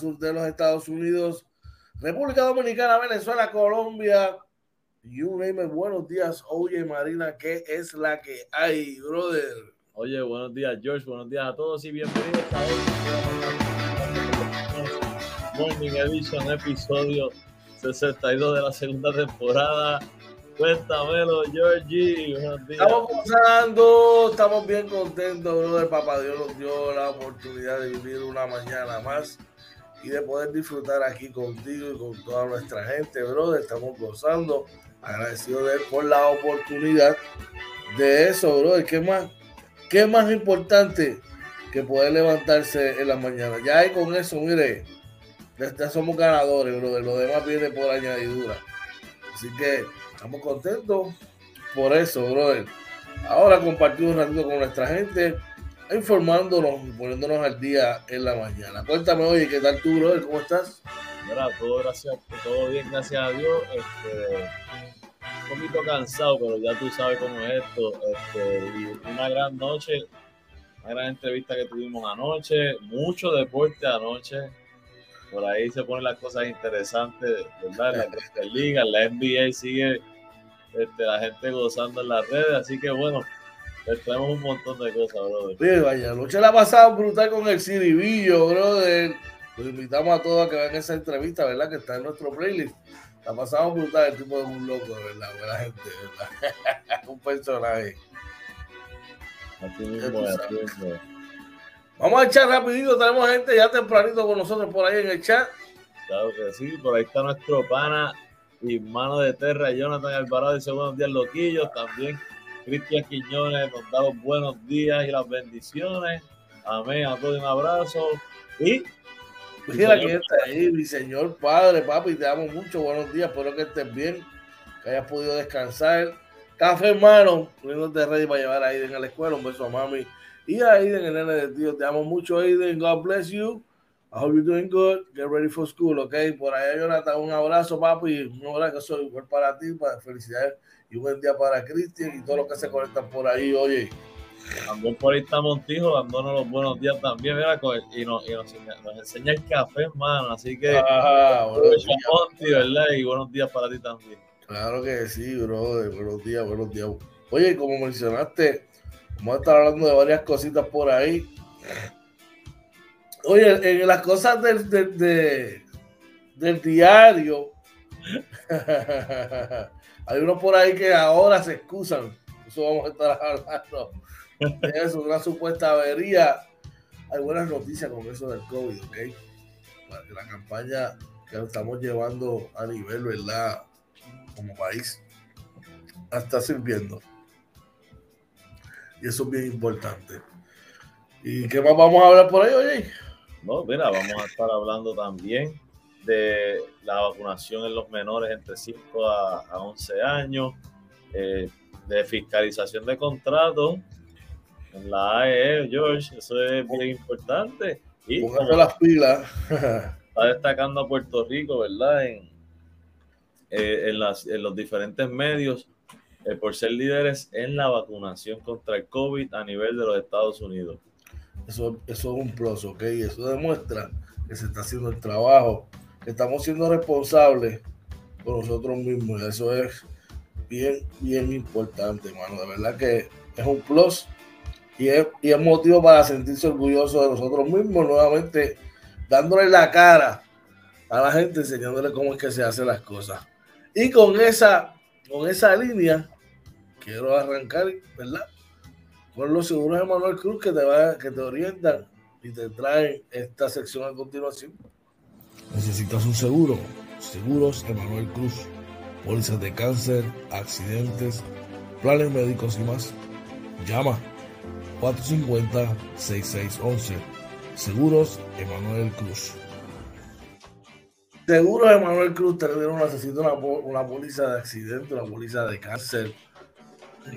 Sur de los Estados Unidos, República Dominicana, Venezuela, Colombia. You name it. Buenos días, oye Marina, ¿qué es la que hay, brother? Oye, buenos días, George. Buenos días a todos y bienvenidos a Morning Edition, episodio 62 de la segunda temporada. Cuéntamelo, Georgie. Estamos pasando, estamos bien contentos, brother. Papá Dios nos dio la oportunidad de vivir una mañana más y de poder disfrutar aquí contigo y con toda nuestra gente, brother. Estamos gozando, agradecido de él por la oportunidad de eso, brother. ¿Qué más, qué más importante que poder levantarse en la mañana? Ya hay con eso, mire, ya somos ganadores, brother. Lo demás viene por añadidura. Así que estamos contentos por eso, brother. Ahora compartimos un ratito con nuestra gente informándonos y poniéndonos al día en la mañana. Cuéntame, oye, ¿qué tal tú, brother? ¿Cómo estás? Mira, todo gracias, todo bien, gracias a Dios. Este, un poquito cansado, pero ya tú sabes cómo es esto. Este, y una gran noche, una gran entrevista que tuvimos anoche, mucho deporte anoche. Por ahí se ponen las cosas interesantes, ¿verdad? La Liga, la NBA sigue este, la gente gozando en las redes, así que bueno, tenemos un montón de cosas, brother. Sí, vaya, noche la ha pasado brutal con el Ciribillo, brother. Los invitamos a todos a que vean esa entrevista, ¿verdad? Que está en nuestro playlist. La pasamos brutal, el tipo de un loco, ¿verdad? Buena gente, ¿verdad? un personaje. Vamos a echar rapidito, tenemos gente ya tempranito con nosotros por ahí en el chat. Claro que sí, por ahí está nuestro pana y mano de terra, Jonathan Alvarado, dice buenos días, loquillos, también Cristian Quiñones nos da los buenos días y las bendiciones. Amén. A todos un abrazo. Y. Mira que está ahí, mi señor padre, papi, te amo mucho. Buenos días, espero que estés bien, que hayas podido descansar. Café, hermano, poniéndote ready para llevar a Aiden a la escuela. Un beso a mami y a Aiden, el nene de tío. Te amo mucho, Aiden. God bless you. I hope you're doing good. Get ready for school, ok? Por allá, Jonathan, un abrazo, papi. Un abrazo soy igual para ti, para felicidades y buen día para Cristian y todos los que se conectan por ahí, oye. También por ahí está Montijo dándonos los buenos días también, mira, y nos, y nos, enseña el café, hermano. Así que, ah, buenos días. Monti, ¿verdad? Y buenos días para ti también. Claro que sí, bro. Buenos días, buenos días. Oye, como mencionaste, vamos a estar hablando de varias cositas por ahí. Oye, en las cosas del, del, del diario. Hay unos por ahí que ahora se excusan. Eso vamos a estar hablando. Eso, una supuesta avería. Hay buenas noticias con eso del COVID, ¿ok? La campaña que estamos llevando a nivel, ¿verdad? Como país, está sirviendo. Y eso es bien importante. ¿Y qué más vamos a hablar por ahí, oye? No, mira, vamos a estar hablando también de la vacunación en los menores entre 5 a, 11 años, eh, de fiscalización de contratos en la AE, George, eso es bien importante. Y las pilas. está destacando a Puerto Rico, ¿verdad? En, eh, en, las, en los diferentes medios eh, por ser líderes en la vacunación contra el COVID a nivel de los Estados Unidos. Eso, eso es un plus, ¿ok? Eso demuestra que se está haciendo el trabajo estamos siendo responsables por nosotros mismos. Eso es bien, bien importante, hermano. De verdad que es un plus y es, y es motivo para sentirse orgulloso de nosotros mismos, nuevamente dándole la cara a la gente, enseñándole cómo es que se hacen las cosas. Y con esa, con esa línea, quiero arrancar, ¿verdad? Con los seguros de Manuel Cruz que te, va, que te orientan y te traen esta sección a continuación. Necesitas un seguro. Seguros Emanuel Cruz. Pólizas de cáncer, accidentes, planes médicos y más. Llama 450-6611. Seguros Emanuel Cruz. Seguros Emanuel Cruz te necesita una, una póliza de accidente, una póliza de cáncer.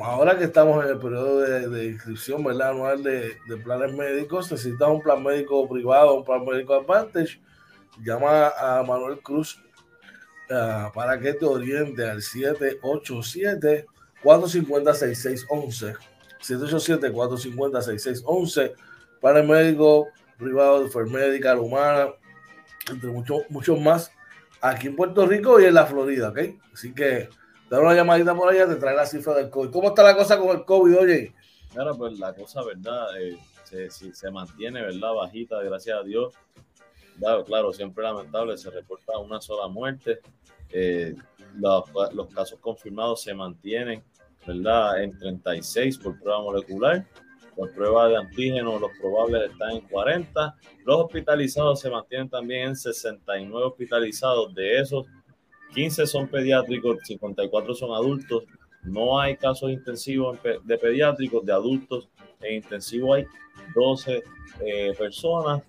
Ahora que estamos en el periodo de, inscripción ¿verdad? anual de, planes médicos, necesitas un plan médico privado, un plan médico Advantage, llama a Manuel Cruz para que te oriente al 787 450 6611 787-450-6611, para el médico privado, enfermédica, humana, entre muchos muchos más, aquí en Puerto Rico y en la Florida, ¿ok? Así que da una llamadita por allá, te trae la cifra del COVID. ¿Cómo está la cosa con el COVID, oye? Claro, pues la cosa, ¿verdad? Eh, se, se, mantiene, ¿verdad? Bajita, gracias a Dios. Claro, claro, siempre lamentable, se reporta una sola muerte. Eh, los, casos confirmados se mantienen ¿verdad? En 36 por prueba molecular. Por prueba de antígenos, los probables están en 40. Los hospitalizados se mantienen también en 69 hospitalizados. De esos, 15 son pediátricos, 54 son adultos. No hay casos intensivos de pediátricos, de adultos en intensivo hay 12 eh, personas.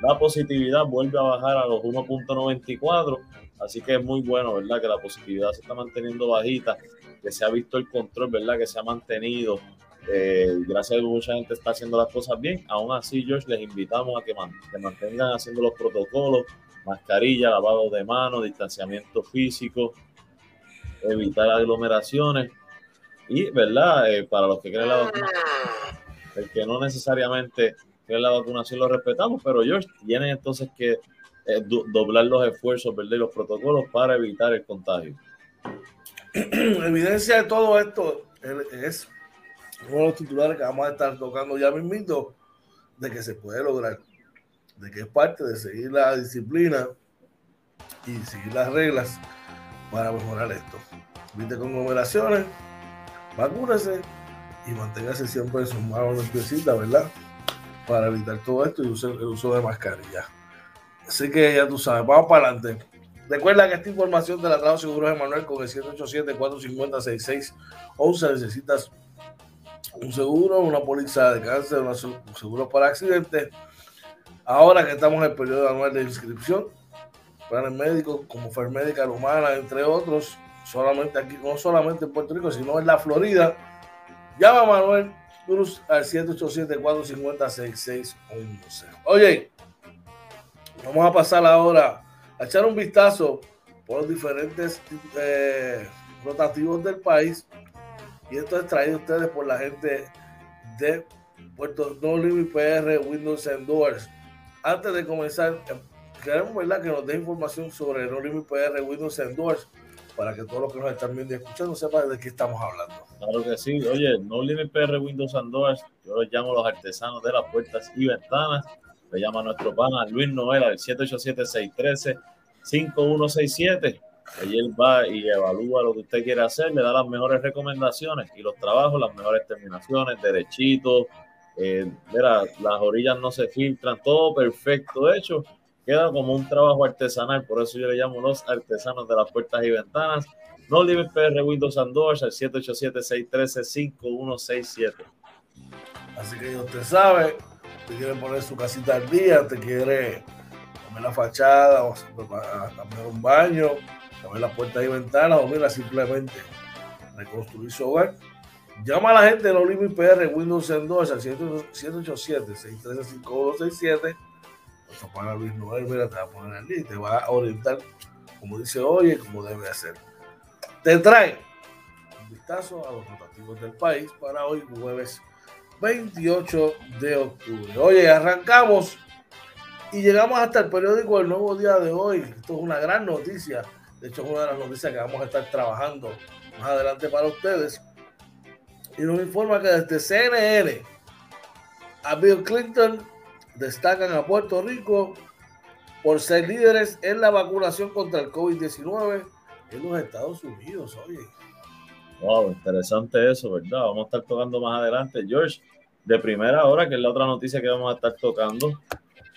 La positividad vuelve a bajar a los 1.94, así que es muy bueno, ¿verdad? Que la positividad se está manteniendo bajita que se ha visto el control, ¿verdad? Que se ha mantenido. Eh, gracias a que mucha gente está haciendo las cosas bien. Aún así, George, les invitamos a que, mantengan haciendo los protocolos, mascarilla, lavado de manos, distanciamiento físico, evitar aglomeraciones. Y, ¿verdad? Eh, para los que creen la vacunación, el que no necesariamente la vacunación lo respetamos, pero George, tienen entonces que eh, doblar los esfuerzos, ¿verdad? Y los protocolos para evitar el contagio. evidencia de todo esto es uno de los titulares que vamos a estar tocando ya mismito de que se puede lograr, de que es parte de seguir la disciplina y seguir las reglas para mejorar esto. Viste conglomeraciones, vacúnese y manténgase siempre en sus manos ¿verdad? Para evitar todo esto y el uso de mascarilla. Así que ya tú sabes, vamos para adelante. Recuerda que esta información te la trajo Seguros Emanuel con el 787-450-6611. Necesitas un seguro, una póliza de cáncer, un seguro para accidentes. Ahora que estamos en el periodo anual de inscripción, planes médicos como Fermédica Humana, entre otros, solamente aquí, no solamente en Puerto Rico, sino en la Florida. Llama a Manuel Cruz al 787-450-6611. Oye, vamos a pasar ahora a echar un vistazo por los diferentes eh, rotativos del país. Y esto es traído a ustedes por la gente de Puerto No Limit PR Windows and. Antes de comenzar, eh, queremos ¿verdad? que nos dé información sobre No Limit PR Windows and para que todos los que nos están viendo y escuchando sepan de qué estamos hablando. Claro que sí. Oye, No Limit PR Windows and Doors, yo los llamo los artesanos de las puertas y ventanas le llama a nuestro pana Luis Noel al 787-613-5167. Allí él va y evalúa lo que usted quiere hacer, le da las mejores recomendaciones y los trabajos, las mejores terminaciones, derechitos. Eh, mira, las orillas no se filtran, todo perfecto hecho. Queda como un trabajo artesanal, por eso yo le llamo los artesanos de las puertas y ventanas. No Live PR Windows and Doors al 787-613-5167. Así que usted sabe, te quiere poner su casita al día, te quiere cambiar la fachada, o cambiar un baño, cambiar las puertas y ventanas, o mira, simplemente reconstruir su hogar. Llama a la gente de los Limit PR Windows en 2 al 787-613-5167. Nuestro pana Luis Noel, te va a poner al día te va a orientar como dice hoy y como debe hacer. Te trae un vistazo a los rotativos del país para hoy, jueves 28 de octubre. Oye, arrancamos y llegamos hasta el periódico El Nuevo Día de hoy. Esto es una gran noticia. De hecho, es una de las noticias que vamos a estar trabajando más adelante para ustedes. Y nos informa que desde CNN a Bill Clinton destacan a Puerto Rico por ser líderes en la vacunación contra el COVID-19 en los Estados Unidos. Oye. Wow, interesante eso, ¿verdad? Vamos a estar tocando más adelante. George, de primera hora, que es la otra noticia que vamos a estar tocando,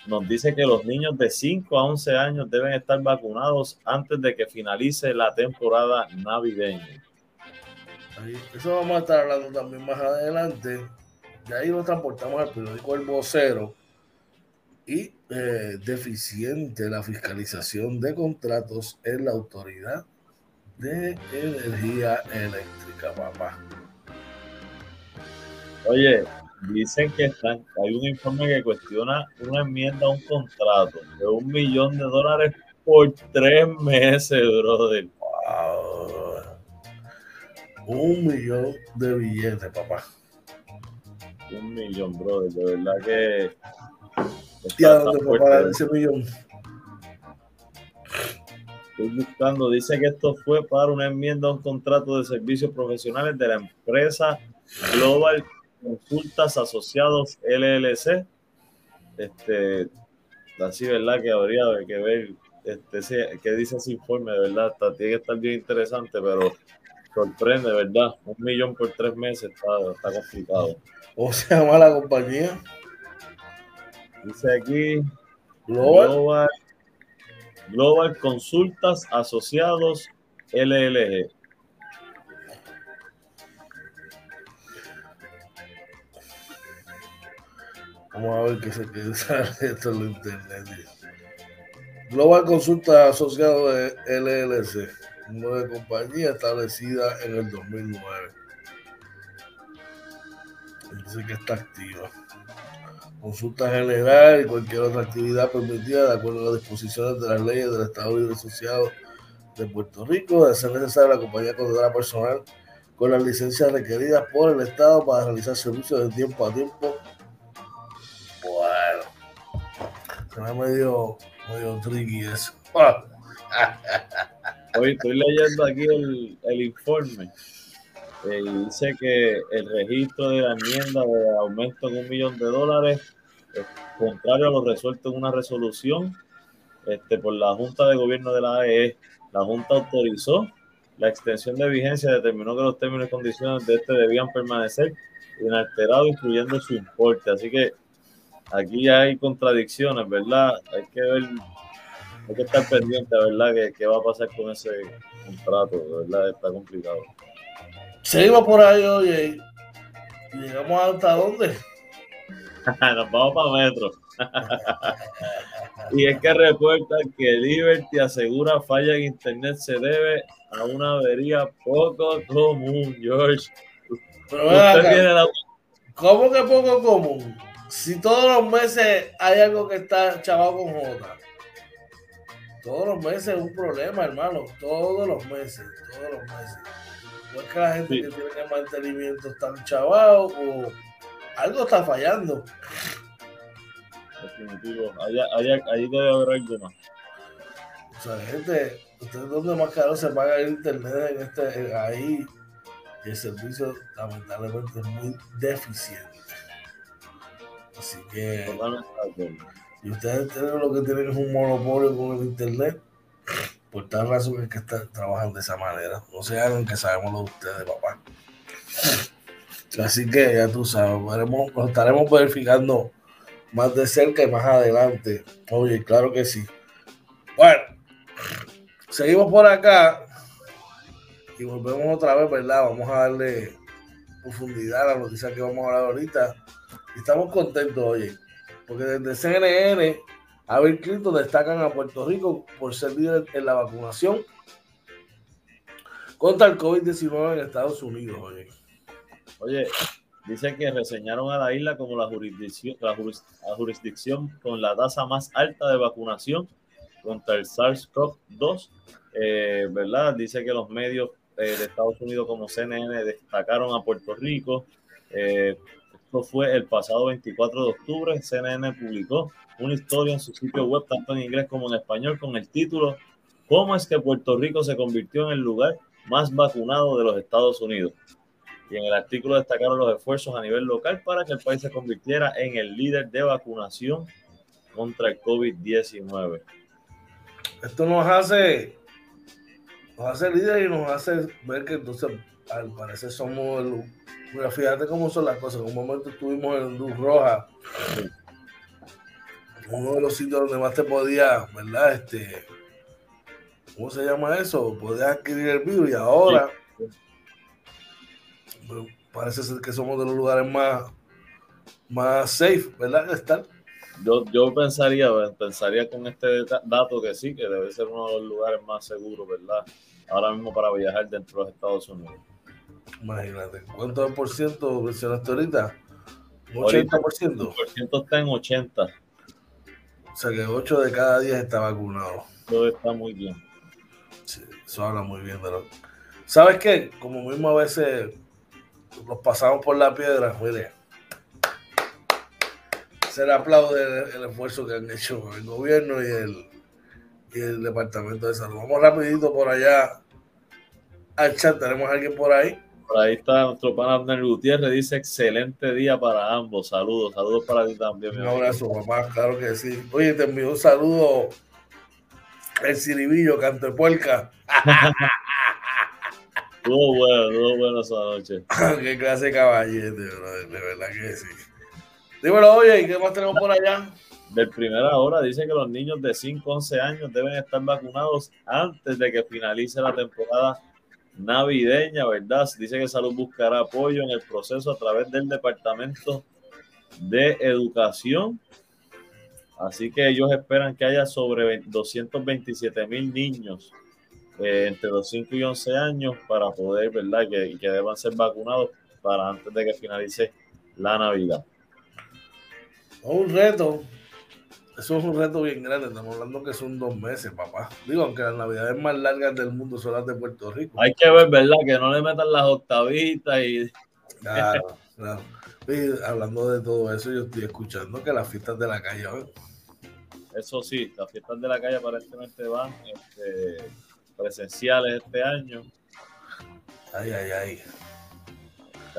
nos dice que los niños de 5 a 11 años deben estar vacunados antes de que finalice la temporada navideña. Eso vamos a estar hablando también más adelante. De ahí nos transportamos al periódico El Vocero y eh, deficiente la fiscalización de contratos en la autoridad de energía eléctrica, papá. Oye, dicen que están, hay un informe que cuestiona una enmienda a un contrato de un millón de dólares por tres meses, brother. Wow. Un millón de billetes, papá. Un millón, brother. De verdad que. ¿Y a dónde fue parar ese millón? Estoy buscando, dice que esto fue para una enmienda a un contrato de servicios profesionales de la empresa Global Consultas Asociados LLC. Este, así, ¿verdad? Que habría que ver este, qué dice ese informe, verdad. Está, tiene que estar bien interesante, pero sorprende, ¿verdad? Un millón por tres meses está, está complicado. ¿Cómo se llama la compañía? Dice aquí Global, Global Consultas Asociados LLG. Vamos a ver qué se queda esto en internet. Global Consulta Asociado de LLC, una compañía establecida en el 2009. Dice que está activa. Consulta general y cualquier otra actividad permitida de acuerdo a las disposiciones de las leyes del Estado Libre Asociado de Puerto Rico, de ser necesaria la compañía contratará personal con las licencias requeridas por el Estado para realizar servicios de tiempo a tiempo Se medio, medio tricky eso. Hoy estoy leyendo aquí el, el informe. Dice que el registro de la enmienda de aumento en un millón de dólares, es contrario a lo resuelto en una resolución este, por la Junta de Gobierno de la AE, la Junta autorizó la extensión de vigencia, determinó que los términos y condiciones de este debían permanecer inalterados, incluyendo su importe. Así que aquí hay contradicciones, ¿verdad? Hay que ver, hay que estar pendiente, ¿verdad? ¿Qué, qué va a pasar con ese contrato? ¿Verdad? Está complicado. Seguimos por ahí, oye. ¿Llegamos hasta dónde? Nos vamos para Metro. y es que reportan que Liberty asegura falla en internet se debe a una avería poco común, George. Pero la... ¿Cómo que poco común? si todos los meses hay algo que está chavado con J, todos los meses es un problema, hermano. Todos los meses, todos los meses. No es que la gente que tiene mantenimiento está chavado o algo está fallando. Definitivo. Ahí, debe haber algo más. O sea, gente, ustedes dónde más caro se paga el internet en este, ahí. El servicio lamentablemente es muy deficiente. Así que. Y ustedes tienen lo que tienen es un monopolio con el internet. Por tal razón es que están, trabajan de esa manera. No se hagan que sabemos lo de ustedes, papá. Así que ya tú sabes, lo estaremos verificando más de cerca y más adelante. Oye, claro que sí. Bueno, seguimos por acá y volvemos otra vez, ¿verdad? Vamos a darle profundidad a la noticia que vamos a hablar ahorita estamos contentos, oye, porque desde CNN, a Bill Clinton destacan a Puerto Rico por ser líder en la vacunación contra el COVID-19 en Estados Unidos, oye. Oye, dicen que reseñaron a la isla como la jurisdicción, la, jurisdicción con la tasa más alta de vacunación contra el SARS-CoV-2, eh, ¿verdad? Dice que los medios eh, de Estados Unidos como CNN destacaron a Puerto Rico. Eh, fue el pasado 24 de octubre. CNN publicó una historia en su sitio web, tanto en inglés como en español, con el título ¿Cómo es que Puerto Rico se convirtió en el lugar más vacunados de los Estados Unidos. Y en el artículo destacaron los esfuerzos a nivel local para que el país se convirtiera en el líder de vacunación contra el COVID-19. Esto nos hace, nos hace líder y nos hace ver que entonces al parecer somos el, mira, fíjate cómo son las cosas. En un momento estuvimos en Luz Roja, uno de los sitios donde más te podía, ¿verdad? Este, ¿cómo se llama eso? Podías adquirir el virus y ahora parece ser que somos de los lugares más, más safe, ¿verdad? Estar. Yo, yo pensaría, pensaría con este dato que sí, que debe ser uno de los lugares más seguros, ¿verdad? Ahora mismo para viajar dentro de los Estados Unidos. Imagínate, ¿cuánto por ciento mencionaste ahorita? 80%. El por ciento está en 80. O sea que 8 de cada 10 está vacunado. Todo está muy bien. Sí, eso habla muy bien de lo. ¿Sabes qué? Como mismo a veces nos pasamos por la piedra, mire. Se le aplaude el, esfuerzo que han hecho el gobierno y el, y el departamento de salud. Vamos rapidito por allá al chat. ¿Tenemos a alguien por ahí? Por ahí está nuestro pana Abner Gutiérrez, dice excelente día para ambos. Saludos, saludos para ti también. Un abrazo, papá, claro que sí. Oye, te envío un saludo el Ciribillo, canto de puerca. Estuvo bueno, estuvo bueno esa noche. Qué clase de caballete, bro, de verdad que sí. Dímelo, oye, ¿y qué más tenemos por allá? De primera hora dice que los niños de 5 11 años deben estar vacunados antes de que finalice la temporada navideña, ¿verdad? Dice que Salud buscará apoyo en el proceso a través del Departamento de Educación. Así que ellos esperan que haya sobre 227 mil niños eh, entre los 5 y 11 años para poder, ¿verdad? Que, que deban ser vacunados para antes de que finalice la Navidad. Un reto eso es un reto bien grande. Estamos hablando que son dos meses, papá. Digo, aunque las navidades más largas del mundo son las de Puerto Rico. Hay que ver, ¿verdad? Que no le metan las octavitas y. Claro, claro. Y hablando de todo eso, yo estoy escuchando que las fiestas de la calle van. Eso sí, las fiestas de la calle aparentemente van este, presenciales este año. Ay, ay, ay.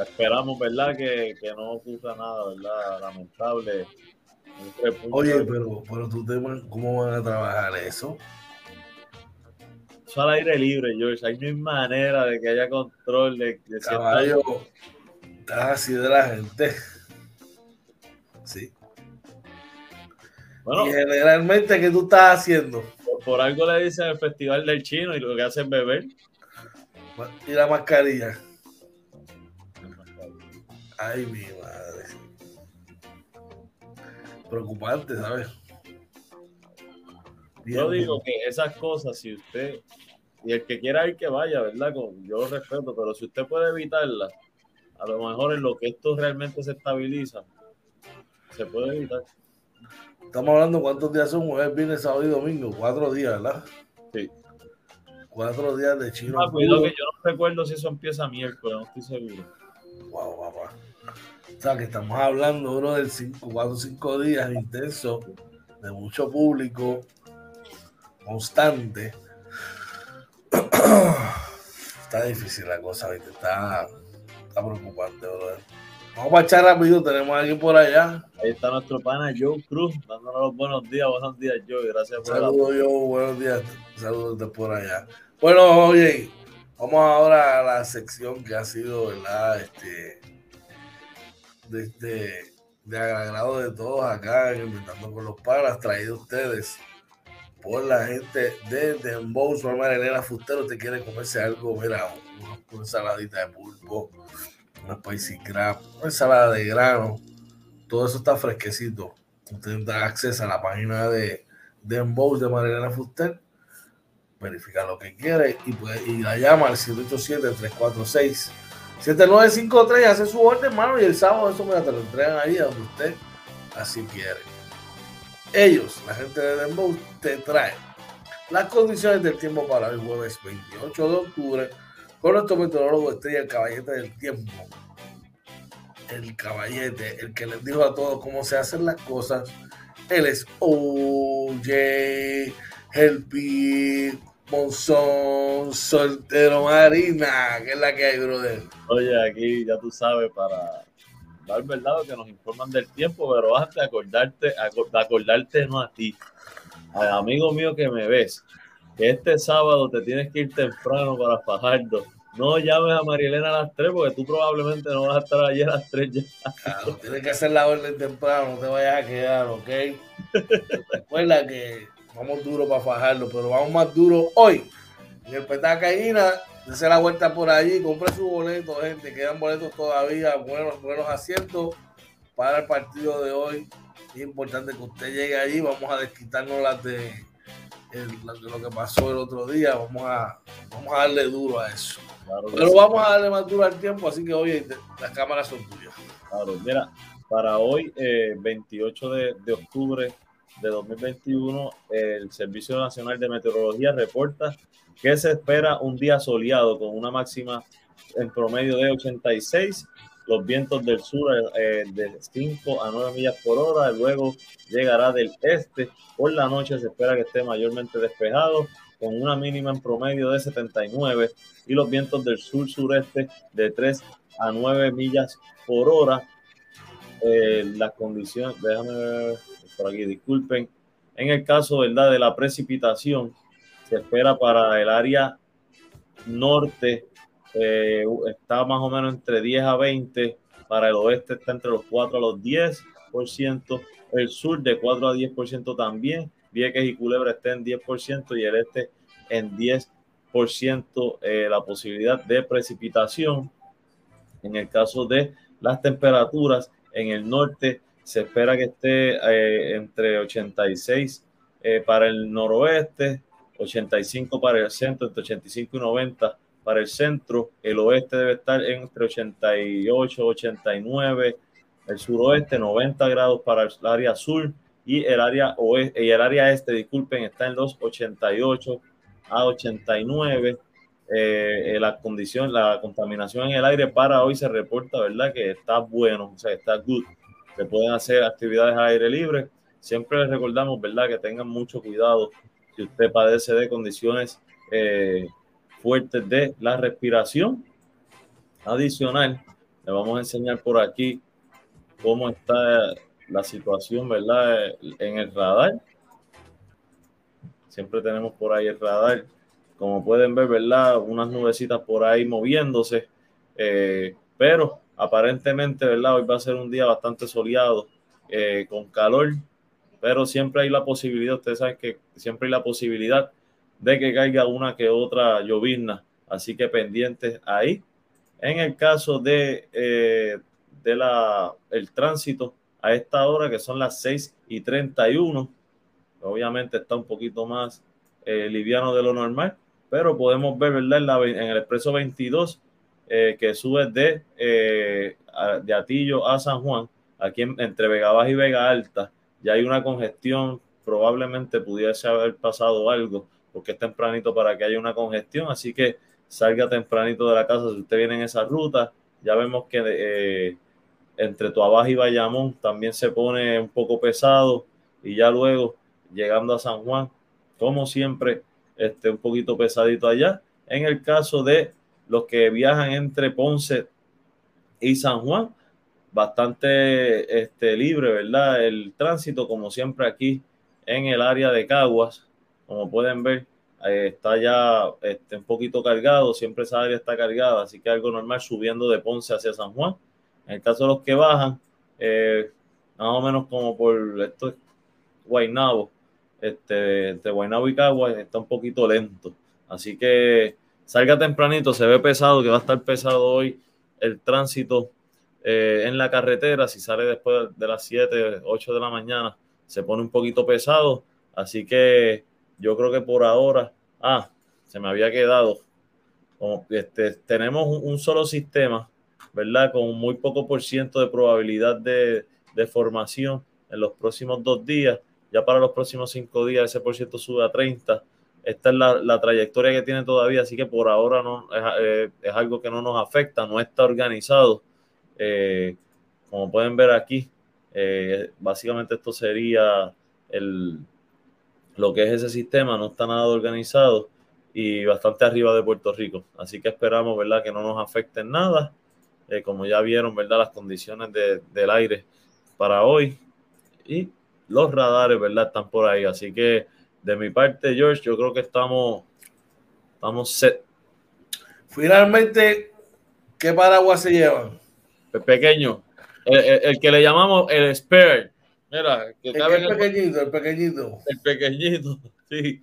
Esperamos, ¿verdad? Que, que no ocurra nada, ¿verdad? Lamentable Oye, pero, pero tú te, ¿cómo van a trabajar eso? Eso al aire libre, George. Hay no hay manera de que haya control de, de Caballo, estás así de la gente. Sí. Bueno, y generalmente, ¿qué tú estás haciendo? Por, algo le dicen el Festival del Chino y lo que hacen beber. Y la mascarilla. Ay, mi preocupante, ¿sabes? Yo digo que esas cosas, si usted, y el que quiera ir que vaya, ¿verdad? yo lo respeto, pero si usted puede evitarlas, a lo mejor en lo que esto realmente se estabiliza, se puede evitar. Estamos hablando cuántos días son, jueves, viernes, sábado y domingo, cuatro días, ¿verdad? Sí. Cuatro días de chino. Ah, cuidado que yo no recuerdo si eso empieza miércoles, no estoy seguro. Wow, papá. O sea, que estamos hablando, bro, del 5, 4 5 días intenso, de mucho público, constante. está difícil la cosa, ¿viste? Está, está preocupante, bro. Vamos a echar rápido, tenemos a alguien por allá. Ahí está nuestro pana Joe Cruz, dándonos los buenos días. Buenos días, Joe. Gracias por Saludos, Joe. Buenos días. Saludos por allá. Bueno, oye, vamos ahora a la sección que ha sido, ¿verdad? Este, de, de agrado de todos acá, inventando con los panas, traído ustedes por la gente de Dembow. Su hermana Elena Fustero te quiere comerse algo, mira, una, ensaladita de pulpo, una spicy crab, una ensalada de grano, todo eso está fresquecito. Usted da acceso a la página de Dembow de Marilena Fuster, verifica lo que quiere y, puede, y la llama al 787-346. 7953 hace su orden, hermano, y el sábado eso me te lo entregan ahí donde usted así quiere. Ellos, la gente de Dembow, te traen las condiciones del tiempo para el jueves 28 de octubre con nuestro meteorólogo estrella, el caballete del tiempo. El caballete, el que les dijo a todos cómo se hacen las cosas. Él es OJ, Helpi, Monzón Soltero Marina, que es la que hay, brother. Oye, aquí ya tú sabes, para dar verdad que nos informan del tiempo, pero antes acordarte, acordarte no a ti, al amigo mío que me ves, que este sábado te tienes que ir temprano para Fajardo. No llames a Marielena a las 3 porque tú probablemente no vas a estar allí a las 3 ya. Claro, tienes que hacer la orden temprano, no te vayas a quedar, ¿ok? Recuerda que vamos duro para Fajardo, pero vamos más duro hoy. En el Petacaína, dése la vuelta por allí, compre su boleto, gente. Quedan boletos todavía, buenos, buenos asientos para el partido de hoy. Es importante que usted llegue allí. Vamos a desquitarnos las de, lo que pasó el otro día. Vamos a, vamos a darle duro a eso. Pero vamos a darle más duro al tiempo, así que hoy las cámaras son tuyas. Claro, mira, para hoy, 28 eh, de, de octubre de 2021, el Servicio Nacional de Meteorología reporta que se espera un día soleado con una máxima en promedio de 86 los vientos del sur eh, de 5 a 9 millas por hora, luego llegará del este. Por la noche se espera que esté mayormente despejado, con una mínima en promedio de 79 y los vientos del sur-sureste de 3 a 9 millas por hora. Eh, las condiciones, déjame ver por aquí, disculpen. En el caso ¿verdad? de la precipitación, se espera para el área norte eh, está más o menos entre 10 a 20, para el oeste está entre los 4 a los 10%, el sur de 4 a 10% también, Vieques y Culebra está en 10% y el este en 10% eh, la posibilidad de precipitación. En el caso de las temperaturas, en el norte se espera que esté eh, entre 86 para el noroeste, 85 para el centro, entre 85 y 90 para el centro, el oeste debe estar entre 88, 89, el suroeste 90 grados para el área sur y el área oeste y el área este, disculpen, está en los 88 a 89. Eh, la condición, la contaminación en el aire para hoy se reporta, ¿verdad? Que está bueno, o sea, está good. Se pueden hacer actividades al aire libre. Siempre les recordamos, ¿verdad? Que tengan mucho cuidado si usted padece de condiciones eh, fuertes de la respiración. Adicional, le vamos a enseñar por aquí cómo está la situación, ¿verdad? En el radar. Siempre tenemos por ahí el radar. Como pueden ver, ¿verdad? Unas nubecitas por ahí moviéndose. Eh, pero aparentemente, ¿verdad? Hoy va a ser un día bastante soleado, eh, con calor. Pero siempre hay la posibilidad, ustedes saben que siempre hay la posibilidad de que caiga una que otra llovizna. Así que pendientes ahí. En el caso de, eh, de la, el tránsito a esta hora, que son las 6 y 31, obviamente está un poquito más eh, liviano de lo normal, pero podemos ver, ¿verdad? En, el expreso 22, eh, que sube de, de Atillo a San Juan, aquí entre Vega Baja y Vega Alta, ya hay una congestión, probablemente pudiese haber pasado algo porque es tempranito para que haya una congestión, así que salga tempranito de la casa si usted viene en esa ruta. Ya vemos que eh, entre Tuabaja y Bayamón también se pone un poco pesado y ya luego llegando a San Juan, como siempre, este, un poquito pesadito allá. En el caso de los que viajan entre Ponce y San Juan, bastante este, libre, ¿verdad? El tránsito, como siempre aquí en el área de Caguas, como pueden ver, eh, está ya este, un poquito cargado, siempre esa área está cargada, así que algo normal subiendo de Ponce hacia San Juan. En el caso de los que bajan, eh, más o menos como por esto es este, entre Guaynabo y Caguas está un poquito lento. Así que salga tempranito, se ve pesado, que va a estar pesado hoy el tránsito eh, en la carretera. Si sale después de las 7, 8 de la mañana, se pone un poquito pesado. Así que yo creo que por ahora, ah, se me había quedado, este, tenemos un, solo sistema, ¿verdad? Con muy poco por ciento de probabilidad de, de formación en los próximos dos días. Ya para los próximos cinco días ese por ciento sube a 30. Esta es la, la, trayectoria que tiene todavía, así que por ahora no es, eh, es algo que no nos afecta, no está organizado. Eh, como pueden ver aquí, eh, básicamente esto sería el, lo que es ese sistema, no está nada organizado. y bastante arriba de Puerto Rico. Así que esperamos, ¿verdad? Que no nos afecten nada. Eh, como ya vieron, ¿verdad? Las condiciones del aire para hoy. Y los radares, ¿verdad? Están por ahí. Así que de mi parte, George, yo creo que estamos, estamos set. Finalmente, ¿qué paraguas se llevan? El pequeño. El, que le llamamos el spare. Mira, que el, el pequeñito, el pequeñito. El pequeñito, sí.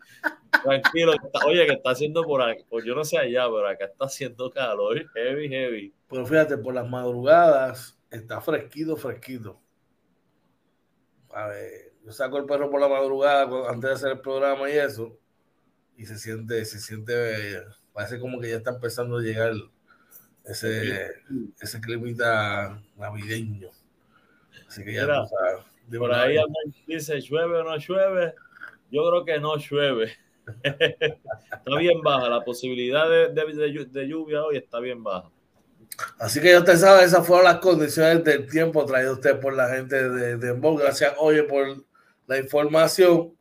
Tranquilo, oye, que está haciendo por aquí, pues yo no sé allá, pero acá está haciendo calor, heavy, heavy. Pero fíjate, por las madrugadas está fresquito, fresquito. A ver, yo saco el perro por la madrugada antes de hacer el programa y eso, y se siente, se siente, parece como que ya está empezando a llegar ese, ese climita navideño. Así que ya Mira, Por ahí dice, ¿llueve o no llueve? Yo creo que no llueve. está bien baja, la posibilidad de, de, de, lluvia hoy está bien baja. Así que usted sabe, esas fueron las condiciones del tiempo traído usted por la gente de Dembow. Gracias, oye, por la información.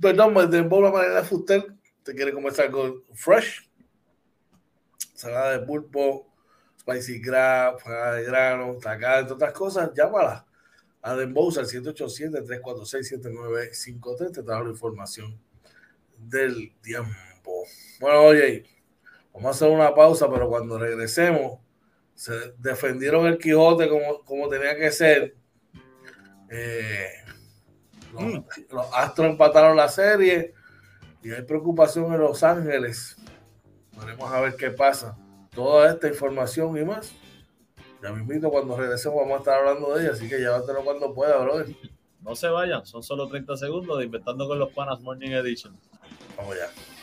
Perdón, de Dembow, la manera de usted te quiere comenzar con fresh, salada de pulpo, spicy crab, de grano, tacada, entre otras cosas, llámala a Dembows al 787-346-7953. Te trajo la información del tiempo. Bueno, oye, vamos a hacer una pausa, pero cuando regresemos, se defendieron el Quijote como, como tenía que ser. Eh, los, mm. los, Astros empataron la serie y hay preocupación en Los Ángeles. Veremos a ver qué pasa. Toda esta información y más ya mismo cuando regresemos vamos a estar hablando de ella, así que llévatelo cuando pueda, brother. No se vayan, son solo 30 segundos de Inventando con los Panas Morning Edition. Vamos ya.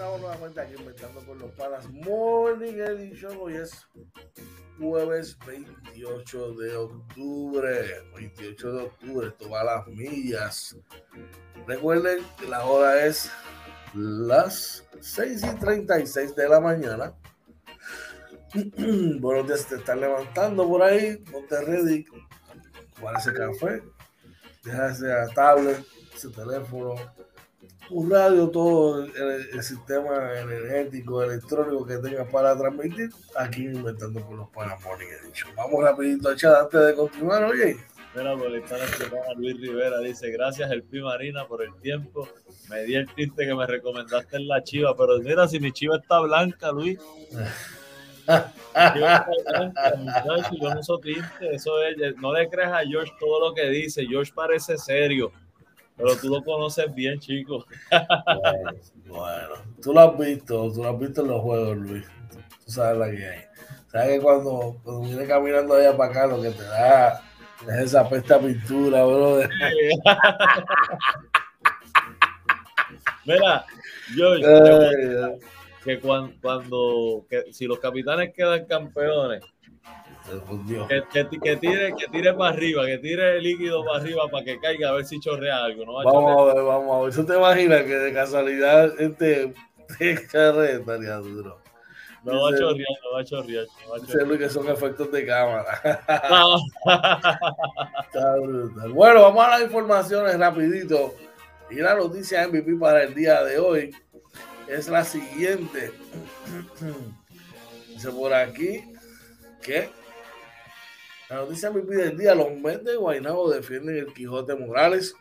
Regresamos nuevamente aquí inventando con los palas Morning Edition. Hoy es jueves 28 de octubre. 28 de octubre, esto va a las millas. Recuerden que la hora es las 6 y 36 de la mañana. Buenos días, te están levantando por ahí. Ponte ready. Para ese café. Deja ese tablet, ese teléfono un radio, todo el, sistema energético, electrónico que tengas para transmitir, aquí inventando por los Panamoni dicho. Vamos rapidito a echar antes de continuar, oye. Mira, por a Luis Rivera dice, gracias el Pi Marina por el tiempo. Me di el triste que me recomendaste en la chiva, pero mira, si mi chiva está blanca, Luis. yo no soy triste, eso es, no le creas a George todo lo que dice, George parece serio pero tú lo conoces bien, chico. bueno, tú lo has visto, tú lo has visto en los juegos, Luis. Tú sabes la que hay. Sabes que cuando, cuando vienes caminando allá para acá, lo que te da es esa pesta pintura, bro. Mira, yo, que cuando, cuando que si los capitanes quedan campeones, que, que, tire, que tire para arriba, que tire el líquido para arriba para que caiga a ver si chorrea algo. ¿no? vamos a ver, vamos a ver. ¿Tú te imaginas que de casualidad este carrera estaría duro? No va a chorrear, no va a chorrear. No va a chorrear. que son efectos de cámara. Está brutal. Bueno, vamos a las informaciones rapidito. Y la noticia MVP para el día de hoy es la siguiente. Dice por aquí que la noticia me pide el día, los Mets de Guaynabo defienden el Quijote Morales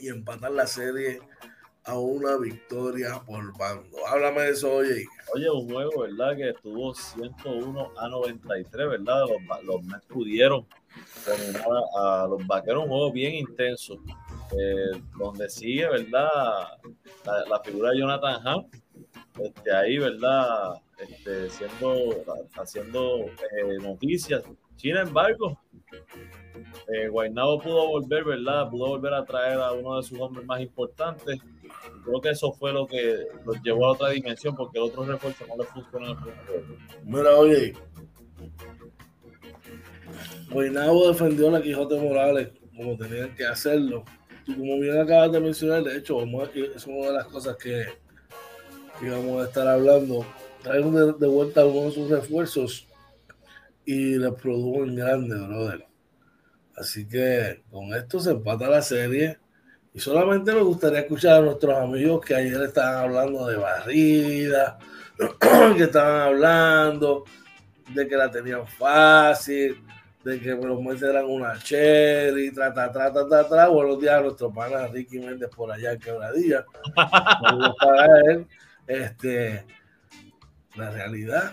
y empatan la serie a una victoria por bando. Háblame de eso, oye. Oye, un juego, ¿verdad? Que estuvo 101 a 93, ¿verdad? Los, los Mets pudieron a, los vaqueros, un juego bien intenso, eh, donde sigue, ¿verdad? La, figura de Jonathan Hunt este, ahí, ¿verdad? Este, siendo, haciendo eh, noticias. Sin embargo, eh, Guaynabo pudo volver, ¿verdad? Pudo volver a traer a uno de sus hombres más importantes. Creo que eso fue lo que los llevó a otra dimensión, porque el otro refuerzo no le funcionó en el primer Mira, oye, Guaynabo defendió a la Quijote Morales como tenían que hacerlo. Y como bien acabas de mencionar, de hecho, es una de las cosas que, íbamos a estar hablando. Trajeron de, de vuelta algunos de sus refuerzos y les produjo en grande, brother. Así que con esto se empata la serie. Y solamente me gustaría escuchar a nuestros amigos que ayer estaban hablando de barrida, que estaban hablando de que la tenían fácil, de que los meses eran una cherry, tra, tra, tra, tra, tra, Buenos días a nuestro pana Ricky Méndez por allá en Quebradilla. para él. Este, la realidad.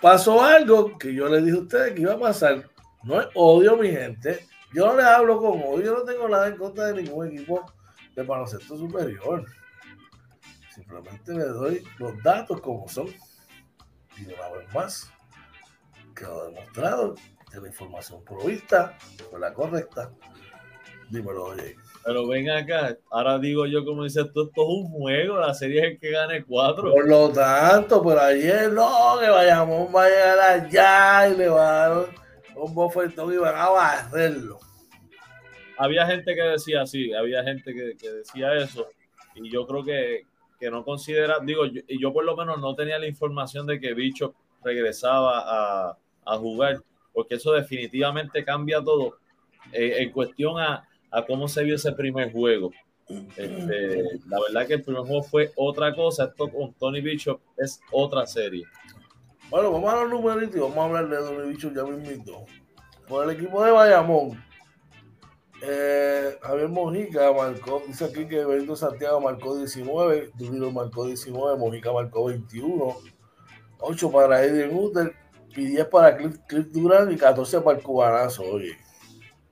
Pasó algo que yo le dije a ustedes que iba a pasar. No es odio, mi gente. Yo no les hablo con odio. Yo no tengo nada en contra de ningún equipo de baloncesto superior. Simplemente le doy los datos como son. Y una vez más, quedó demostrado la información provista fue la correcta. Dímelo, oye. Pero ven acá, ahora digo yo, como dices tú, esto es un juego, la serie es el que gane cuatro. Por lo tanto, pero ayer no, que vayamos a llegar allá y le van a dar un bofetón y van a barrerlo. Había gente que decía así, había gente que, que decía eso, y yo creo que, que no considera, digo, yo, y yo por lo menos no tenía la información de que Bicho regresaba a, a jugar porque eso definitivamente cambia todo eh, en cuestión a, cómo se vio ese primer juego. Este, la verdad que el primer juego fue otra cosa, esto con Tony Bishop es otra serie. Bueno, vamos a los numeritos y vamos a hablar de Tony Bishop ya mismo. Por el equipo de Bayamón, eh, Javier Mojica marcó, dice aquí que Benito Santiago marcó 19, Duvilo marcó 19, Mojica marcó 21, 8 para Eddie Uter, y 10 para Cliff, Durán y 14 para el cubanazo, oye.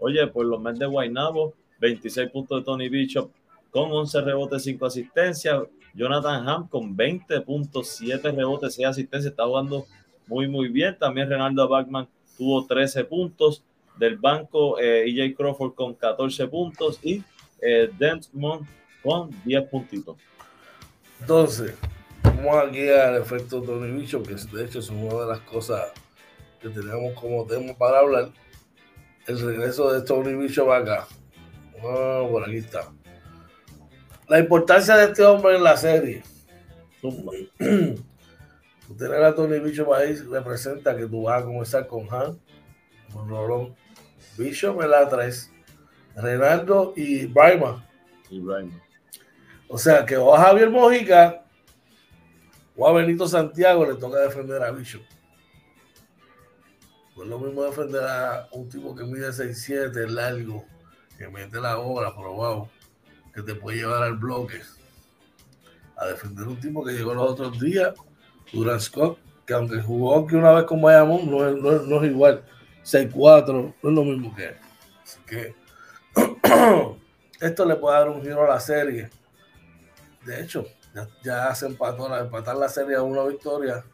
Oye, por los Mendes de Guaynabo, 26 puntos de Tony Bishop con 11 rebotes, 5 asistencias. Jonathan Ham con 20 puntos, 7 rebotes, 6 asistencias. Está jugando muy, muy bien. También Renaldo Bachman tuvo 13 puntos. Del banco, eh, EJ Crawford con 14 puntos y eh, con 10 puntitos. Entonces, vamos aquí al efecto Tony Bishop, que de hecho es una de las cosas que tenemos como tema para hablar. El regreso de Tony Bishop acá. Oh, por aquí está. La importancia de este hombre en la serie. tener a Tony Bishop ahí representa que tú vas a comenzar con Han, con Rolón, Bishop en la 3, Renaldo y Brima. Y O sea que o a Javier Mojica o a Benito Santiago le toca defender a Bishop. Pues lo mismo defender a un tipo que mide 6'7, largo, que mete la obra, probado, que te puede llevar al bloque. A defender un tipo que llegó los otros días, Durant Scott, que aunque jugó aquí una vez con Bayamón, no es, no, es igual. 6'4, no es lo mismo que él. Así que esto le puede dar un giro a la serie. De hecho, ya, se empató, empatar la serie a una victoria.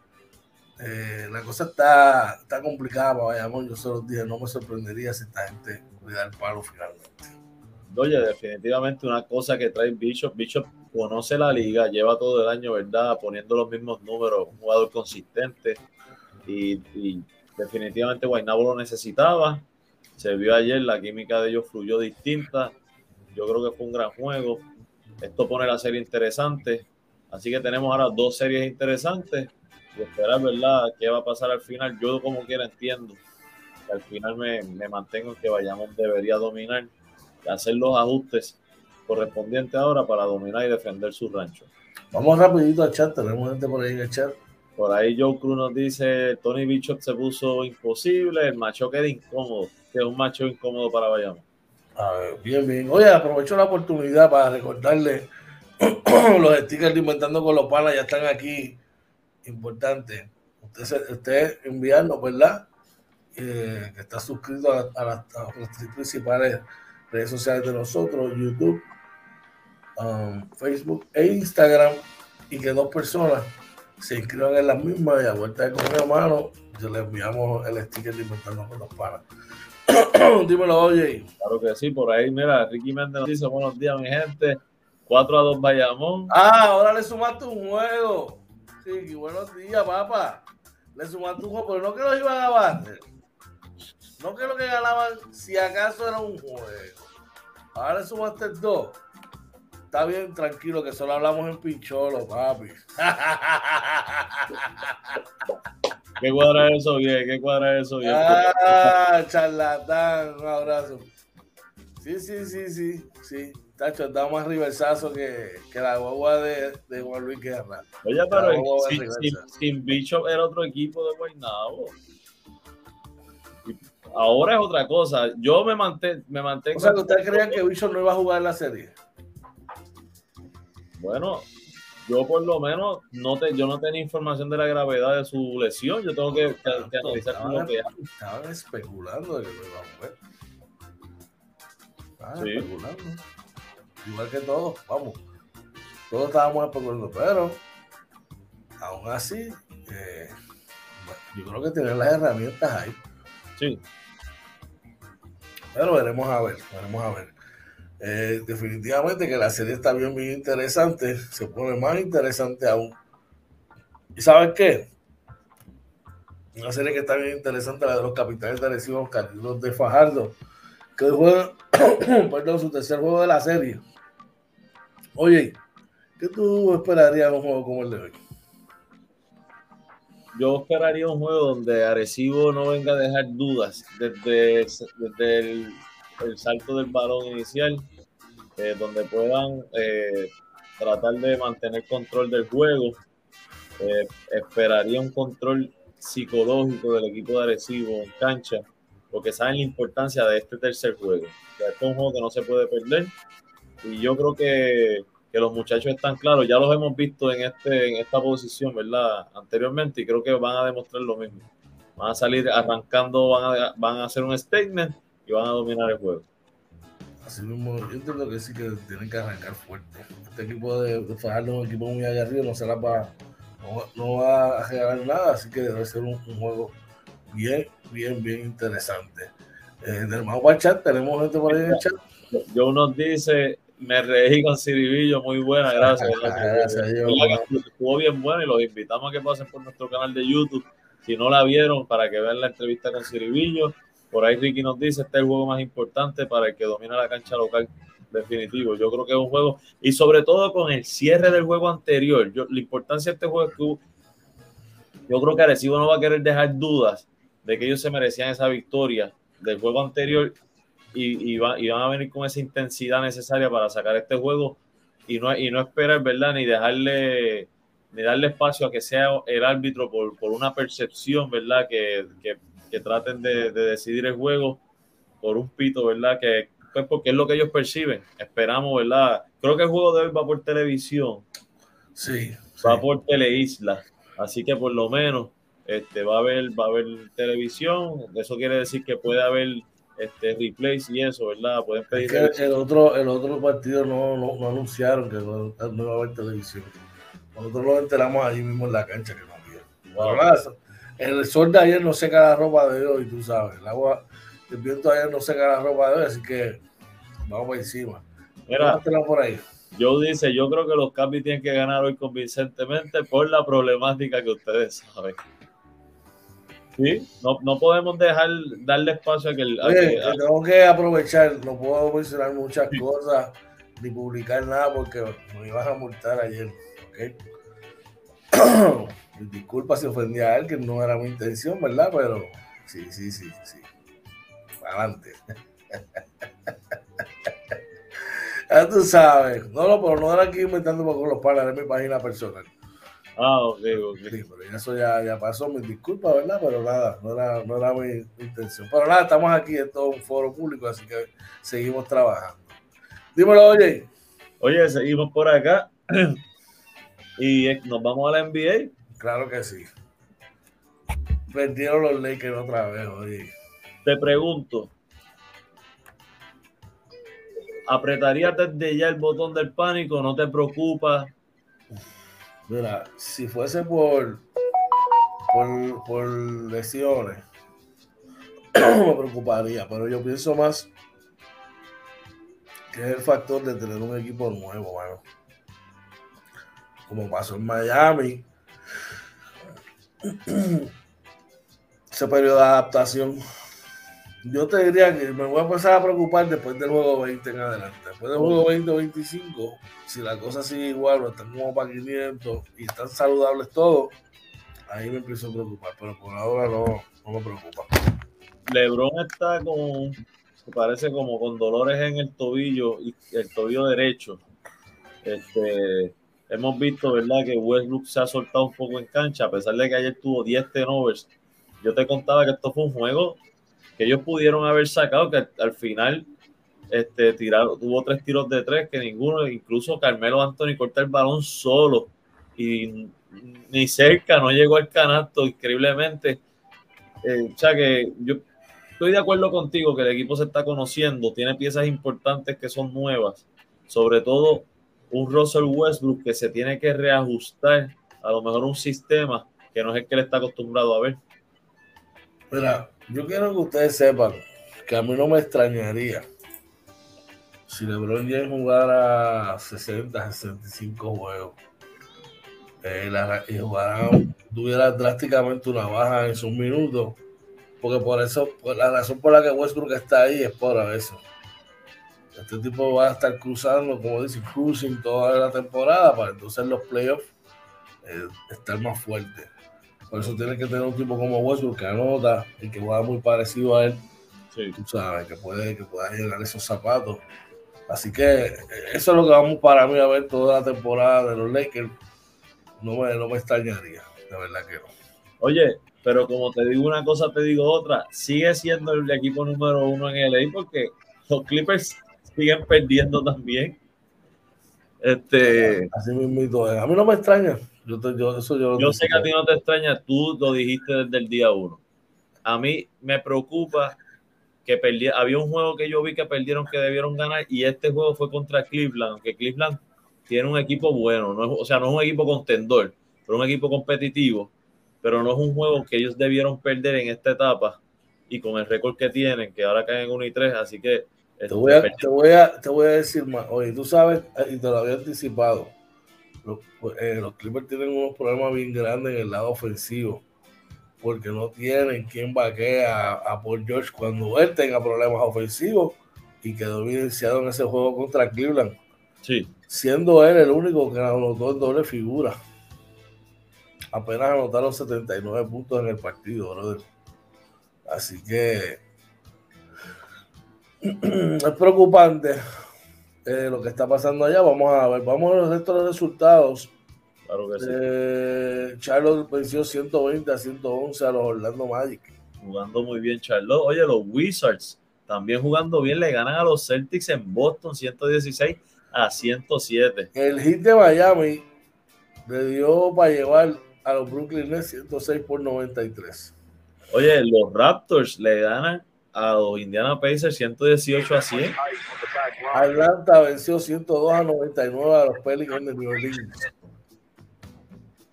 Eh, la cosa está, está complicada para Bayamón. Yo se los dije, no me sorprendería si esta gente le el palo finalmente. Oye, definitivamente una cosa que trae Bishop. Bishop conoce la liga, lleva todo el año, ¿verdad? Poniendo los mismos números, un jugador consistente. Y, y definitivamente Guaynabo lo necesitaba. Se vio ayer, la química de ellos fluyó distinta. Yo creo que fue un gran juego. Esto pone la serie interesante. Así que tenemos ahora dos series interesantes y esperar, ¿verdad?, qué va a pasar al final. Yo, como quiera, entiendo que al final me, me mantengo que Bayamón debería dominar y hacer los ajustes correspondientes ahora para dominar y defender su rancho. Vamos rapidito al chat, tenemos gente por ahí en el chat. Por ahí Joe Cruz nos dice, Tony Bishop se puso imposible, el macho queda incómodo, que es un macho incómodo para Bayamón. A ver, bien, bien. Oye, aprovecho la oportunidad para recordarle los stickers de Inventando con los Panas ya están aquí. Importante. Usted, usted enviarnos, ¿verdad? Eh, que está suscrito a, las, principales redes sociales de nosotros, YouTube, um, Facebook e Instagram. y que dos personas se inscriban en las mismas y a vuelta de correo mano, yo le enviamos el sticker de inventando con los panas. Dímelo, oye. Claro que sí, por ahí, mira, Ricky Méndez nos dice, buenos días, mi gente. 4 a 2 Bayamón. Ah, ahora le sumaste un juego. Sí, buenos días, papá. Le sumaste un juego, pero no que los iban a bater. No que lo que ganaban, si acaso era un juego. Ahora le sumaste dos. Está bien, tranquilo, que solo hablamos en pincholo, papi. ¿Qué cuadra eso bien? ¿Qué cuadra eso bien? Ah, charlatán, un abrazo. Sí, sí, sí, sí, sí. Tacho, da más riversazo que, que la guagua de, de Juan Luis Guerra. Oye, pero sin, sin, sin, Bishop era otro equipo de Guaynabo. Ahora es otra cosa. Yo me, manté, me mantengo. O sea, que ustedes creían que Bishop no iba a jugar en la serie. Bueno, yo por lo menos no te, yo no tenía información de la gravedad de su lesión. Yo tengo que, que, que analizar estaban, que estaban especulando de que lo iba a mover. Estaban sí. especulando. Igual que todos, vamos. Todos estábamos especulando, pero aún así, eh, yo creo que tienen las herramientas ahí. Sí. Pero veremos a ver, veremos a ver. Eh, definitivamente que la serie está bien, bien interesante, se pone más interesante aún. ¿Y sabes qué? Una serie que está bien interesante, la de los capitanes de Arecibo, los de Fajardo, que juegan, perdón, su tercer juego de la serie. Oye, ¿qué tú esperarías de un juego como el de hoy? Yo esperaría un juego donde Arecibo no venga a dejar dudas desde, desde el el salto del balón inicial, eh, donde puedan eh, tratar de mantener control del juego. Eh, esperaría un control psicológico del equipo de Arecibo en cancha, porque saben la importancia de este tercer juego. este es un juego que no se puede perder. Y yo creo que, que, los muchachos están claros, ya los hemos visto en, este, en esta posición, ¿verdad? Anteriormente, y creo que van a demostrar lo mismo. Van a salir arrancando, van a, van a hacer un statement y van a dominar el juego. Así mismo, yo entiendo que sí que tienen que arrancar fuerte. Este equipo de, de Fajardo es un equipo muy agarrido, no se la va, no, no va a regalar nada, así que debe ser un, un juego bien, bien, bien interesante. Eh, chat, tenemos gente por ahí en el chat. Yo nos dice, me reí con Ciribillo, muy buena, gracias. gracias, gracias Estuvo bien bueno y los invitamos a que pasen por nuestro canal de YouTube. Si no la vieron, para que vean la entrevista con Ciribillo. Por ahí Ricky nos dice, este es el juego más importante para el que domina la cancha local definitivo. Yo creo que es un juego, y sobre todo con el cierre del juego anterior, yo, la importancia de este juego es que yo creo que Arecibo no va a querer dejar dudas de que ellos se merecían esa victoria del juego anterior y, y, va, y van a venir con esa intensidad necesaria para sacar este juego y no, y no esperar, ¿verdad? Ni dejarle ni darle espacio a que sea el árbitro por, por una percepción, ¿verdad? Que, que que traten de, de, decidir el juego por un pito, ¿verdad? Que pues porque es lo que ellos perciben. Esperamos, ¿verdad? Creo que el juego de hoy va por televisión. Sí. Va sí. por Teleisla. Así que por lo menos este, va a haber, va a haber televisión. Eso quiere decir que puede haber este replays y eso, ¿verdad? Pueden pedir. Es que el, otro, el otro partido no, no, no anunciaron que no, no, va a haber televisión. Nosotros lo enteramos allí mismo en la cancha que no había. Wow. El sol de ayer no seca la ropa de hoy, tú sabes. El agua, el viento de ayer no seca la ropa de hoy, así que vamos por encima. Mira, por ahí. Joe dice, yo creo que los Capis tienen que ganar hoy convincentemente por la problemática que ustedes saben. Sí, no, no podemos dejar darle espacio a que... El, a Oye, que, a... tengo que aprovechar, no puedo mencionar muchas cosas ni publicar nada porque me iban a multar ayer, ¿ok? Disculpa si ofendí a él, que no era mi intención, ¿verdad? Pero sí, sí, sí, sí. Adelante. ya tú sabes. No, no, pero no era aquí inventando con los panas de mi página personal. Ah, ok, ok. Sí, pero eso ya, ya pasó, mis disculpas, ¿verdad? Pero nada, no era, no era mi intención. Pero nada, estamos aquí en todo un foro público, así que seguimos trabajando. Dímelo, oye. Oye, seguimos por acá. y nos vamos a la NBA. Claro que sí. Perdieron los Lakers otra vez, oye. Te pregunto, ¿apretarías desde ya el botón del pánico? ¿No te preocupa? Mira, si fuese por, por, por lesiones, me preocuparía, pero yo pienso más que es el factor de tener un equipo nuevo, mano. Como pasó en Miami. Ese periodo de adaptación. Yo te diría que me voy a empezar a preocupar después del juego 20 en adelante. Después del juego 20 25, si la cosa sigue igual o están como para 500 y están saludables todos, ahí me empiezo a preocupar. Pero por ahora no, no me preocupa. LeBron está con parece como con dolores en el tobillo y el tobillo derecho. Este, hemos visto, ¿verdad?, que Westbrook se ha soltado un poco en cancha, a pesar de que ayer tuvo 10 turnovers. Yo te contaba que esto fue un juego que ellos pudieron haber sacado, que al, final este, tiraron, tuvo tres tiros de tres, que ninguno, incluso Carmelo Anthony corta el balón solo y ni cerca, no llegó al canasto, increíblemente. Eh, o sea que yo estoy de acuerdo contigo que el equipo se está conociendo, tiene piezas importantes que son nuevas, sobre todo un Russell Westbrook que se tiene que reajustar a lo mejor un sistema que no es el que le está acostumbrado a ver. Mira, yo quiero que ustedes sepan que a mí no me extrañaría si LeBron James jugara 60, 65 juegos eh, y jugara, tuviera drásticamente una baja en sus minutos porque por eso, la razón por la que Westbrook está ahí es por eso. Este tipo va a estar cruzando, como dice, cruising toda la temporada para entonces los playoffs eh, estar más fuerte. Por eso tiene que tener un tipo como Westbrook que anota y que va muy parecido a él. Sí. Tú sabes, que puede, que pueda llegar esos zapatos. Así que eh, eso es lo que vamos para mí a ver toda la temporada de los Lakers. No me, no me extrañaría, de verdad que no. Oye, pero como te digo una cosa, te digo otra. Sigue siendo el equipo número uno en LA porque los Clippers siguen perdiendo también. Este, Así mismo, a mí no me extraña. Yo, yo, eso yo, yo sé que a ti no te extraña, tú lo dijiste desde el día uno. A mí me preocupa que perdí, había un juego que yo vi que perdieron que debieron ganar y este juego fue contra Cleveland, aunque Cleveland tiene un equipo bueno, no o sea, no es un equipo contendor, pero un equipo competitivo pero no es un juego que ellos debieron perder en esta etapa y con el récord que tienen, que ahora caen en 1 y 3, así que... Te voy, a, te, voy a, te voy a decir más, oye, tú sabes, y te lo había anticipado, los, eh, los Clippers tienen unos problemas bien grandes en el lado ofensivo, porque no tienen quien vaquee a, a Paul George cuando él tenga problemas ofensivos y quedó evidenciado en ese juego contra Cleveland. Sí. Siendo él el único que anotó en doble figura apenas anotaron 79 puntos en el partido, brother. Así que es preocupante eh, lo que está pasando allá. Vamos a ver, vamos a ver estos resultados. Claro que sí. Eh, Charlotte venció 120 a 111 a los Orlando Magic. Jugando muy bien, Charlotte. Oye, los Wizards también jugando bien, le ganan a los Celtics en Boston 116 a 107. El hit de Miami le dio para llevar a los Brooklyn Nets 106 por 93. Oye, los Raptors le ganan a los Indiana Pacers 118 a 100. Atlanta venció 102 a 99 a los Pelicans de New Orleans.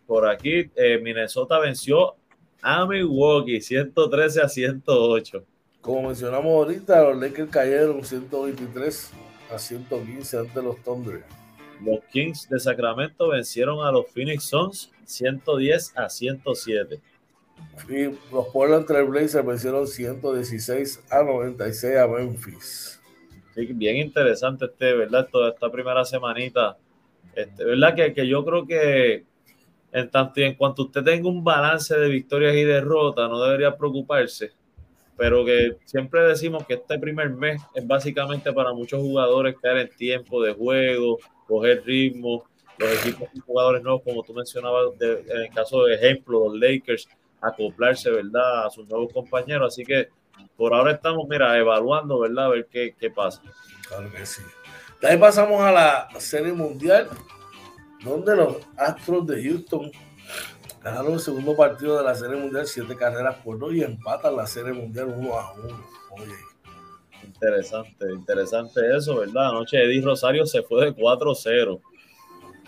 Por aquí, eh, Minnesota venció a Milwaukee 113 a 108. Como mencionamos ahorita, los Lakers cayeron 123 a 115 ante los Thunder. Los Kings de Sacramento vencieron a los Phoenix Suns 110 a 107. Y los Portland Trail Blazers vencieron 116 a 96 a Memphis. bien interesante este, ¿verdad? Toda esta primera semanita. Este, ¿Verdad? Que, que yo creo que en tanto y en cuanto usted tenga un balance de victorias y derrotas, no debería preocuparse. Pero que siempre decimos que este primer mes es básicamente para muchos jugadores caer en tiempo de juego, coger ritmo, los equipos y jugadores nuevos, como tú mencionabas, en el caso de ejemplo, los Lakers, acoplarse, ¿verdad?, a sus nuevos compañeros. Así que por ahora estamos, mira, evaluando, ¿verdad?, a ver qué, qué pasa. Claro que sí. De ahí pasamos a la Serie Mundial, donde los Astros de Houston ganaron el segundo partido de la Serie Mundial, siete carreras por dos, y empatan la Serie Mundial uno a uno. Oye. Interesante, interesante eso, ¿verdad? Anoche Eddie Rosario se fue de 4-0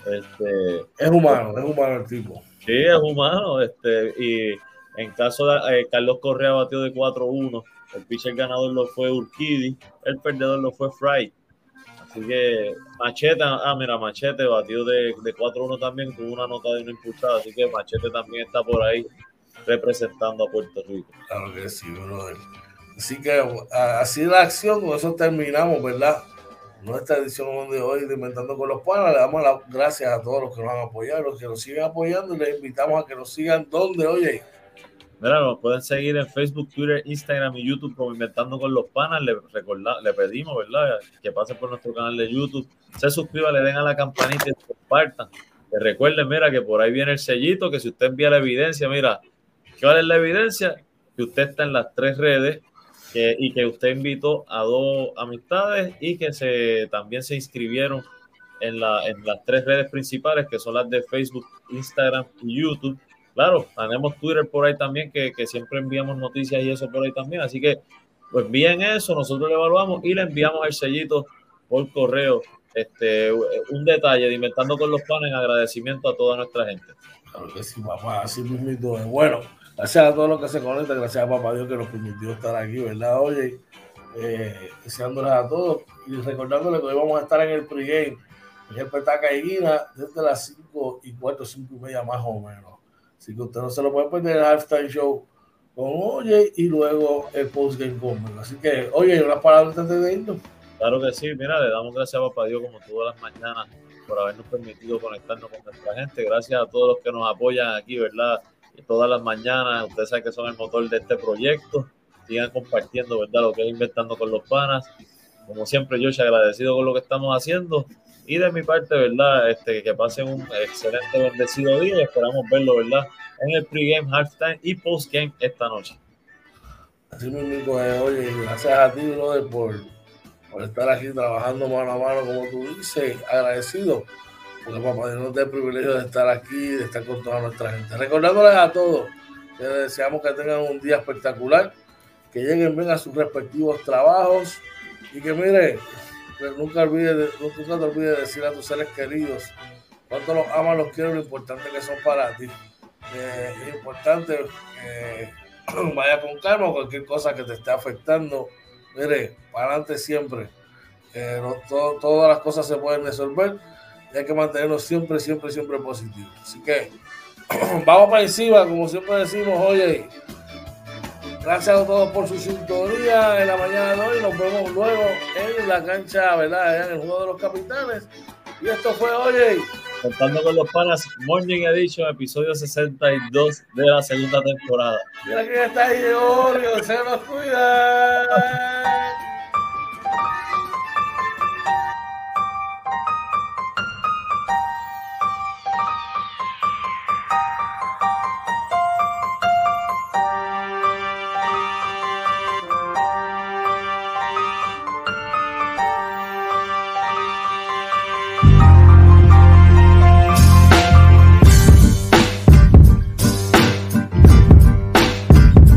Este, es humano, es humano el tipo. Sí, es humano. Este, y en caso de eh, Carlos Correa batió de 4-1, el pitcher ganador lo fue Urquidi, el perdedor lo fue Fry. Así que Machete, ah, mira, Machete batió de, de 4-1 también con una nota de una impulsada, así que Machete también está por ahí representando a Puerto Rico. Claro que sí, brother. Así que así la acción, con eso terminamos, ¿verdad? Nuestra edición de hoy de Inventando con los Panas. Le damos las gracias a todos los que nos han apoyado, los que nos siguen apoyando les invitamos a que nos sigan donde, oye. Mira, nos pueden seguir en Facebook, Twitter, Instagram y YouTube como Inventando con los Panas. Le, le pedimos, ¿verdad? Que pasen por nuestro canal de YouTube. Se suscriban, le den a la campanita y compartan. Que recuerden, mira, que por ahí viene el sellito, que si usted envía la evidencia, mira, ¿cuál es la evidencia? Que usted está en las tres redes y que usted invitó a dos amistades y que se, también se inscribieron en, la, en las tres redes principales, que son las de Facebook, Instagram y YouTube. Claro, tenemos Twitter por ahí también, que, siempre enviamos noticias y eso por ahí también. Así que, pues envíen eso, nosotros lo evaluamos y le enviamos el sellito por correo. Este, un detalle de Inventando con los Panes en agradecimiento a toda nuestra gente. Claro que sí, papá, así mismo. Bueno, Gracias a todos los que se conectan, gracias a Papá Dios que nos permitió estar aquí, ¿verdad? Oye, eh, deseándoles a todos y recordándoles que hoy vamos a estar en el pregame, en el Petaca y Guina, desde las 5 y cuarto, 5 y media más o menos. Así que usted no se lo puede perder el halftime show con Oye y luego el postgame con Así que, oye, unas palabras antes de irnos. Claro que sí, mira, le damos gracias a Papá Dios como todas las mañanas por habernos permitido conectarnos con nuestra gente. Gracias a todos los que nos apoyan aquí, ¿verdad? Todas las mañanas. Ustedes saben que son el motor de este proyecto. Sigan compartiendo, ¿verdad? Lo que es Inventando con los Panas. Como siempre, yo agradecido con lo que estamos haciendo. Y de mi parte, ¿verdad? Este, que pasen un excelente, bendecido día. Esperamos verlo, ¿verdad? En el pregame, halftime y postgame esta noche. Así mismo, eh, oye, gracias a ti, brother, por, por estar aquí trabajando mano a mano, como tú dices. Agradecido porque papá Dios nos dé el privilegio de estar aquí, de estar con toda nuestra gente. Recordándoles a todos que deseamos que tengan un día espectacular, que lleguen bien a sus respectivos trabajos y que mire, nunca, olvide, nunca te olvides de decir a tus seres queridos cuánto los amas, los quiero, lo importante que son para ti. Eh, es importante que vaya con calma cualquier cosa que te esté afectando. Mire, para adelante siempre. Eh, todas las cosas se pueden resolver y hay que mantenernos siempre, siempre, siempre positivos. Así que vamos para encima, como siempre decimos, oye, gracias a todos por su sintonía en la mañana de hoy. Nos vemos luego en la cancha, ¿verdad? En el juego de los capitanes. Y esto fue, oye. Contando con los panas, Morning Edition, episodio 62 de la segunda temporada. Mira que está ahí, Gregorio, se nos cuida.